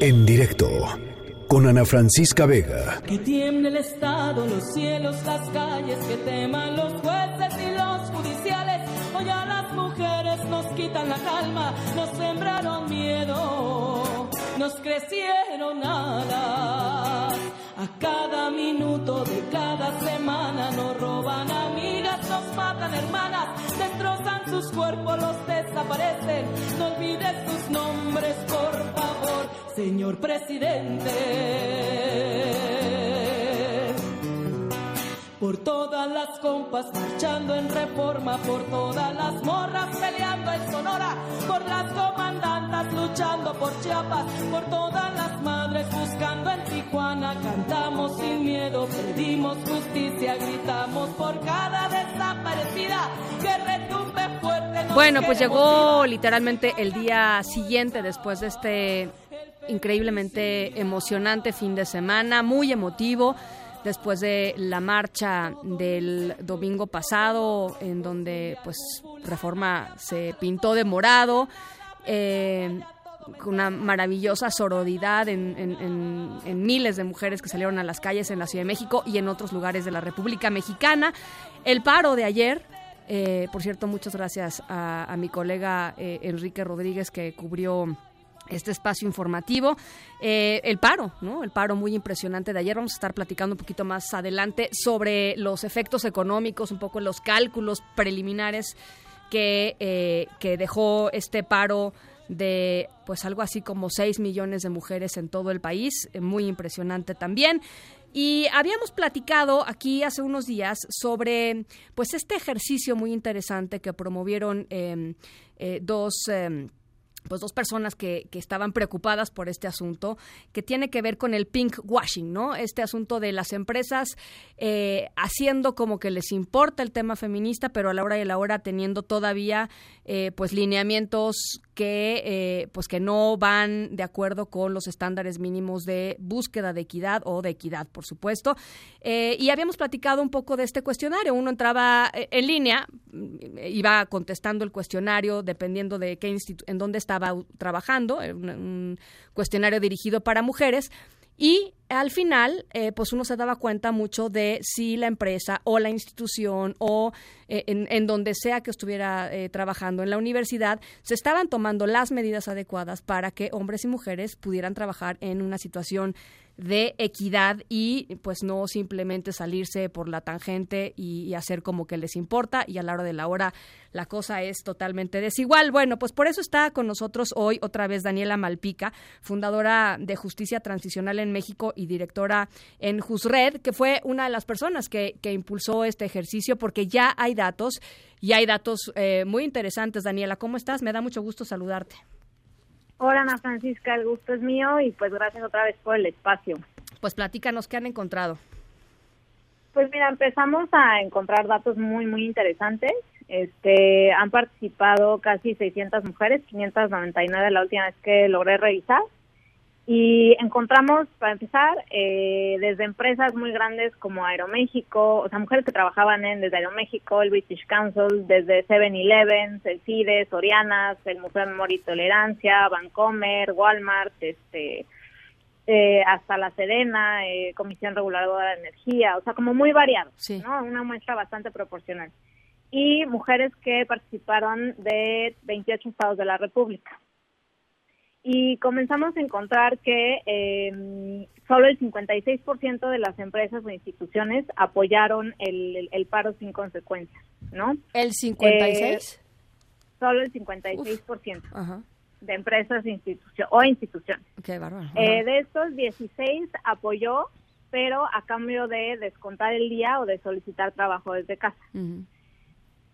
En directo con Ana Francisca Vega. Que tiemble el Estado, los cielos, las calles, que teman los jueces y los judiciales. Hoy a las mujeres nos quitan la calma, nos sembraron miedo, nos crecieron alas. A cada minuto de cada semana nos roban amigas, nos matan hermanas, sus cuerpos, los desaparecen. No olvides sus nombres, por favor, señor presidente por todas las compas marchando en reforma, por todas las morras peleando en Sonora, por las comandantas luchando por Chiapas, por todas las madres buscando en Tijuana, cantamos sin miedo, pedimos justicia, gritamos por cada desaparecida que retumbe fuerte. Bueno, pues llegó literalmente el día siguiente después de este increíblemente emocionante fin de semana, muy emotivo después de la marcha del domingo pasado, en donde pues Reforma se pintó de morado. Eh, con una maravillosa sororidad en, miles de mujeres que salieron a las calles en la Ciudad de México y en otros lugares de la República Mexicana. El paro de ayer, eh, por cierto, muchas gracias a, mi colega eh, Enrique Rodríguez que cubrió este espacio informativo. Eh, el paro, ¿no? El paro muy impresionante de ayer. Vamos a estar platicando un poquito más adelante sobre los efectos económicos, un poco los cálculos preliminares que, eh, que dejó este paro de pues algo así como 6 millones de mujeres en todo el país, eh, muy impresionante también. Y habíamos platicado aquí hace unos días sobre pues este ejercicio muy interesante que promovieron em, dos em, pues dos personas que, que, estaban preocupadas por este asunto, que tiene que ver con el pink washing, ¿no? Este asunto de las empresas eh, haciendo como que les importa el tema feminista, pero a la hora y a la hora teniendo todavía eh, pues lineamientos que eh, pues que no van de acuerdo con los estándares mínimos de búsqueda de equidad o de equidad, por supuesto. y habíamos platicado un poco de este cuestionario. Uno entraba en línea, iba contestando el cuestionario dependiendo de qué en dónde estaba trabajando, un, cuestionario dirigido para mujeres, y al final, eh, pues uno se daba cuenta mucho de si la empresa o la institución o eh, en, donde sea que estuviera eh, trabajando en la universidad, se estaban tomando las medidas adecuadas para que hombres y mujeres pudieran trabajar en una situación de equidad y pues no simplemente salirse por la tangente y, hacer como que les importa y a la hora de la hora la cosa es totalmente desigual. Bueno, pues por eso está con nosotros hoy otra vez Daniela Malpica, fundadora de Justicia Transicional en México y directora en JUSRED, que fue una de las personas que, que impulsó este ejercicio porque ya hay datos y hay datos eh, muy interesantes. Daniela, ¿cómo estás? Me da mucho gusto saludarte. Hola Ana Francisca, el gusto es mío y pues gracias otra vez por el espacio. Pues platícanos qué han encontrado. Pues mira, empezamos a encontrar datos muy muy interesantes. Este, han participado casi 600 mujeres, 599 la última vez que logré revisar. Y encontramos, para empezar, eh, desde empresas muy grandes como Aeroméxico, o sea, mujeres que trabajaban en desde Aeroméxico, el British Council, desde 7-Eleven, el CIDE, Sorianas, el Museo de Memoria y Tolerancia, Vancomer, Walmart, este, eh, hasta la Sedena, eh, Comisión Reguladora de Energía, o sea, como muy variado, ¿no? Una muestra bastante proporcional. Y mujeres que participaron de 28 estados de la República y comenzamos a encontrar que eh, solo el 56% de las empresas o instituciones apoyaron el, el, paro sin consecuencias, ¿no? ¿El 56? Eh, solo el 56% de empresas institución, o instituciones. Qué bárbaro. Eh, de estos, 16 apoyó, pero a cambio de descontar el día o de solicitar trabajo desde casa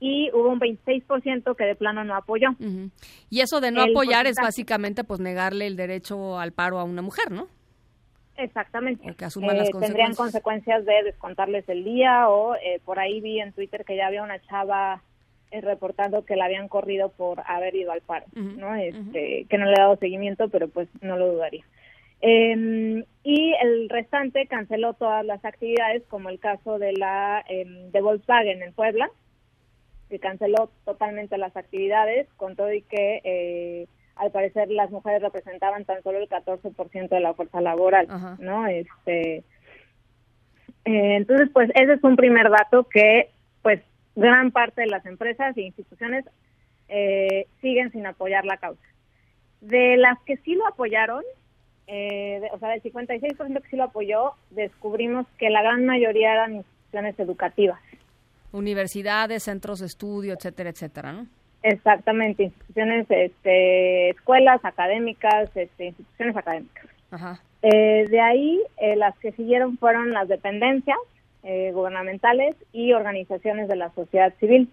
y hubo un 26% que de plano no apoyó. Y eso de no apoyar es básicamente pues negarle el derecho al paro a una mujer, ¿no? Exactamente. que asuman las eh, consecuencias. Tendrían consecuencias de descontarles el día o eh, por ahí vi en Twitter que ya había una chava eh, reportando que la habían corrido por haber ido al paro, ¿no? Este, Que no le ha dado seguimiento, pero pues no lo dudaría. Em, y el restante canceló todas las actividades, como el caso de la em, de Volkswagen en Puebla, que canceló totalmente las actividades, con todo y que eh, al parecer las mujeres representaban tan solo el 14% de la fuerza laboral, ¿no? Este, eh, entonces, pues ese es un primer dato que, pues, gran parte de las empresas e instituciones eh, siguen sin apoyar la causa. De las que sí lo apoyaron, eh, o sea, del 56% que sí lo apoyó, descubrimos que la gran mayoría eran instituciones educativas. Universidades, centros de estudio, etcétera, etcétera, ¿no? Exactamente, instituciones, este, escuelas académicas, este, instituciones académicas. Eh, de ahí, eh, las que siguieron fueron las dependencias eh, gubernamentales y organizaciones de la sociedad civil.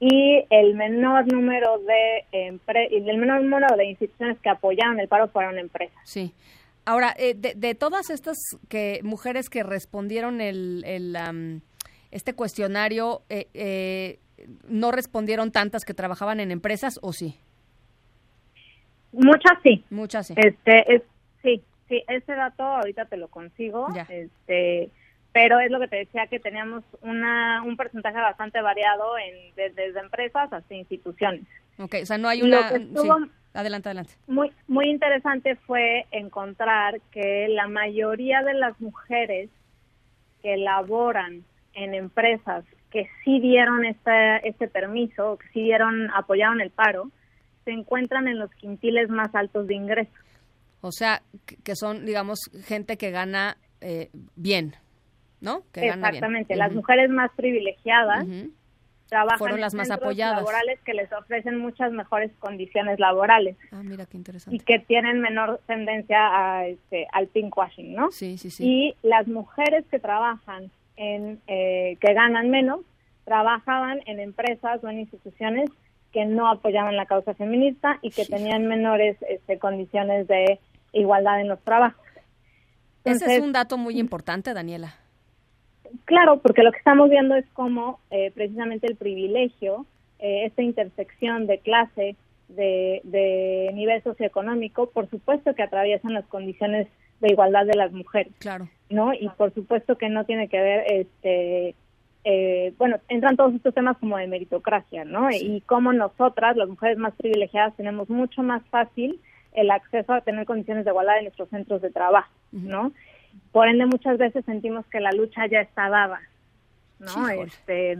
Y el menor número de el menor número de instituciones que apoyaron el paro fueron empresas. Sí. Ahora, de, todas estas que mujeres que respondieron el, el este cuestionario, eh, no respondieron tantas que trabajaban en empresas o sí? Muchas sí. Muchas sí. Este, es, sí, sí, ese dato ahorita te lo consigo. Este, pero es lo que te decía que teníamos una, un porcentaje bastante variado en, desde, empresas hasta instituciones. Ok, o sea, no hay una... Adelante, adelante. Muy, muy interesante fue encontrar que la mayoría de las mujeres que laboran en empresas que sí dieron este, este permiso, que sí dieron, apoyaron el paro, se encuentran en los quintiles más altos de ingresos. O sea, que son, digamos, gente que gana eh, bien, ¿no? Que Exactamente. Las mujeres más privilegiadas trabajan Fueron las en más apoyadas. laborales que les ofrecen muchas mejores condiciones laborales. Ah, mira qué interesante. Y que tienen menor tendencia a, este, al pinkwashing, ¿no? Sí, sí, sí. Y las mujeres que trabajan en, eh, que ganan menos trabajaban en empresas o en instituciones que no apoyaban la causa feminista y que tenían menores este, condiciones de igualdad en los trabajos. Ese es un dato muy importante, Daniela. Claro, porque lo que estamos viendo es cómo eh, precisamente el privilegio, eh, esta intersección de clase, de, de nivel socioeconómico, por supuesto que atraviesan las condiciones de igualdad de las mujeres. Claro. ¿no? Y por supuesto que no tiene que ver, este, eh, bueno, entran todos estos temas como de meritocracia, ¿no? Y como nosotras, las mujeres más privilegiadas, tenemos mucho más fácil el acceso a tener condiciones de igualdad en nuestros centros de trabajo, ¿no? Por ende, muchas veces sentimos que la lucha ya está dada, ¿no? Este,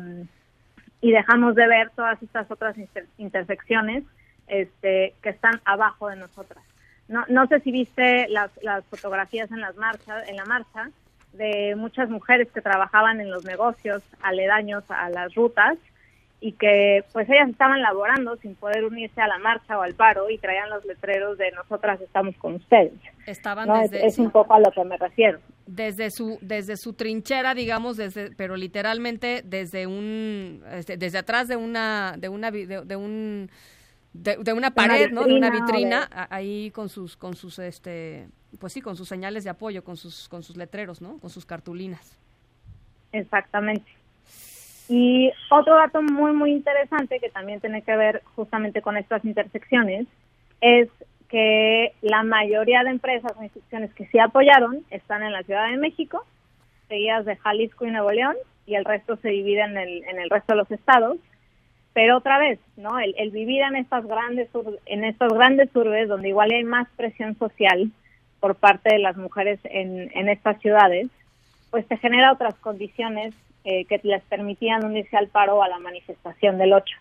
y dejamos de ver todas estas otras intersecciones este, que están abajo de nosotras. No, no sé si viste las, las fotografías en las marchas, en la marcha de muchas mujeres que trabajaban en los negocios aledaños a las rutas y que pues ellas estaban laborando sin poder unirse a la marcha o al paro y traían los letreros de nosotras estamos con ustedes. Estaban desde es, un poco a lo que me refiero. Desde su desde su trinchera, digamos, desde pero literalmente desde un este, desde atrás de una de una de un de, una pared, ¿no? De una vitrina, ahí con sus, con sus, este, pues sí, con sus señales de apoyo, con sus, con sus letreros, ¿no? Con sus cartulinas. Exactamente. Y otro dato muy, muy interesante que también tiene que ver justamente con estas intersecciones es que la mayoría de empresas o instituciones que sí apoyaron están en la Ciudad de México, seguidas de Jalisco y Nuevo León, y el resto se divide en el, en el resto de los estados pero otra vez, ¿no? El, vivir en estas grandes en estas grandes urbes donde igual hay más presión social por parte de las mujeres en, en estas ciudades, pues te genera otras condiciones eh, que les permitían unirse al paro o a la manifestación del 8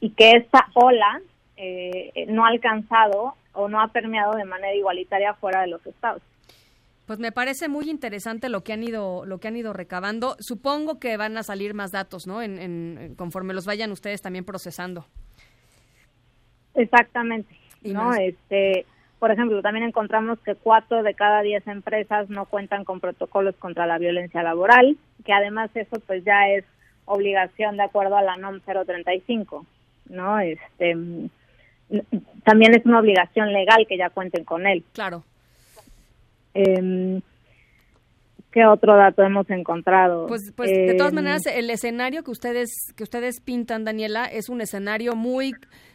y que esta ola eh, no ha alcanzado o no ha permeado de manera igualitaria fuera de los estados. Pues me parece muy interesante lo que han ido lo que han ido recabando. Supongo que van a salir más datos, ¿no? En, conforme los vayan ustedes también procesando. Exactamente. no, este, por ejemplo, también encontramos que cuatro de cada diez empresas no cuentan con protocolos contra la violencia laboral, que además eso pues ya es obligación de acuerdo a la NOM 035, ¿no? Este, también es una obligación legal que ya cuenten con él. Claro. Eh, ¿Qué otro dato hemos encontrado? Pues, pues de todas em, maneras, el escenario que ustedes que ustedes pintan, Daniela, es un escenario muy,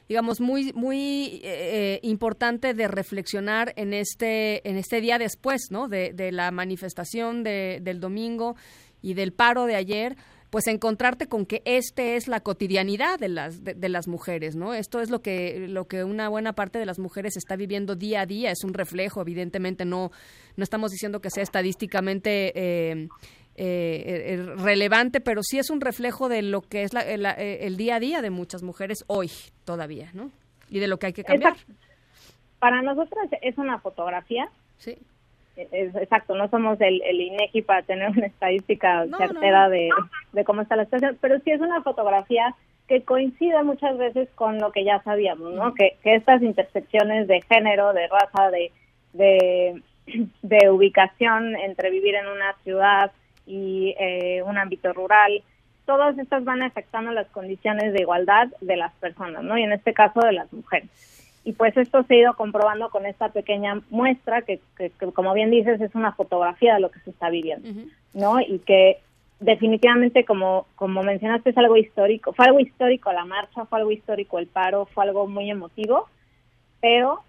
digamos, muy muy eh, importante de reflexionar en este en este día después, ¿no? De, la manifestación de, del domingo y del paro de ayer pues encontrarte con que este es la cotidianidad de las de, las mujeres, ¿no? Esto es lo que lo que una buena parte de las mujeres está viviendo día a día, es un reflejo, evidentemente no no estamos diciendo que sea estadísticamente eh, eh, relevante, pero sí es un reflejo de lo que es el día a día de muchas mujeres hoy todavía, ¿no? Y de lo que hay que cambiar. Para nosotras es una fotografía. Sí. exacto, no somos el, el INEGI para tener una estadística certera De, de cómo está la situación, pero sí es una fotografía que coincide muchas veces con lo que ya sabíamos, ¿no? Que, que estas intersecciones de género, de raza, de, de, de ubicación entre vivir en una ciudad y eh, un ámbito rural, todas estas van afectando las condiciones de igualdad de las personas, ¿no? Y en este caso de las mujeres. Y pues esto se ha ido comprobando con esta pequeña muestra que, que, como bien dices, es una fotografía de lo que se está viviendo, ¿no? Y que definitivamente, como, como mencionaste, es algo histórico. Fue algo histórico la marcha, fue algo histórico el paro, fue algo muy emotivo, pero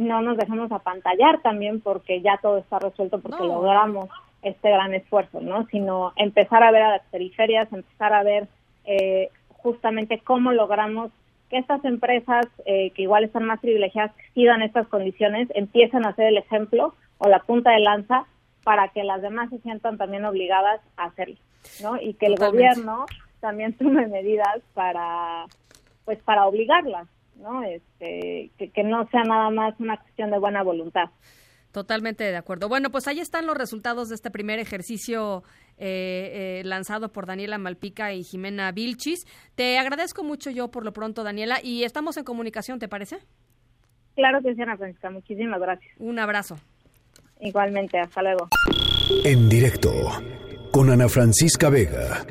no nos dejamos apantallar también porque ya todo está resuelto, porque logramos este gran esfuerzo, ¿no? Sino empezar a ver a las periferias, empezar a ver eh, justamente cómo logramos que estas empresas eh, que igual están más privilegiadas, que sigan estas condiciones, empiecen a ser el ejemplo o la punta de lanza para que las demás se sientan también obligadas a hacerlo, ¿no? Y que el gobierno también tome medidas para, pues, para obligarlas, ¿no? Este, que, que no sea nada más una cuestión de buena voluntad. Totalmente de acuerdo. Bueno, pues ahí están los resultados de este primer ejercicio eh, eh, lanzado por Daniela Malpica y Jimena Vilchis. Te agradezco mucho yo por lo pronto, Daniela, y estamos en comunicación, ¿te parece? Claro que sí, Ana Francisca. Muchísimas gracias. Un abrazo. Igualmente, hasta luego. En directo con Ana Francisca Vega.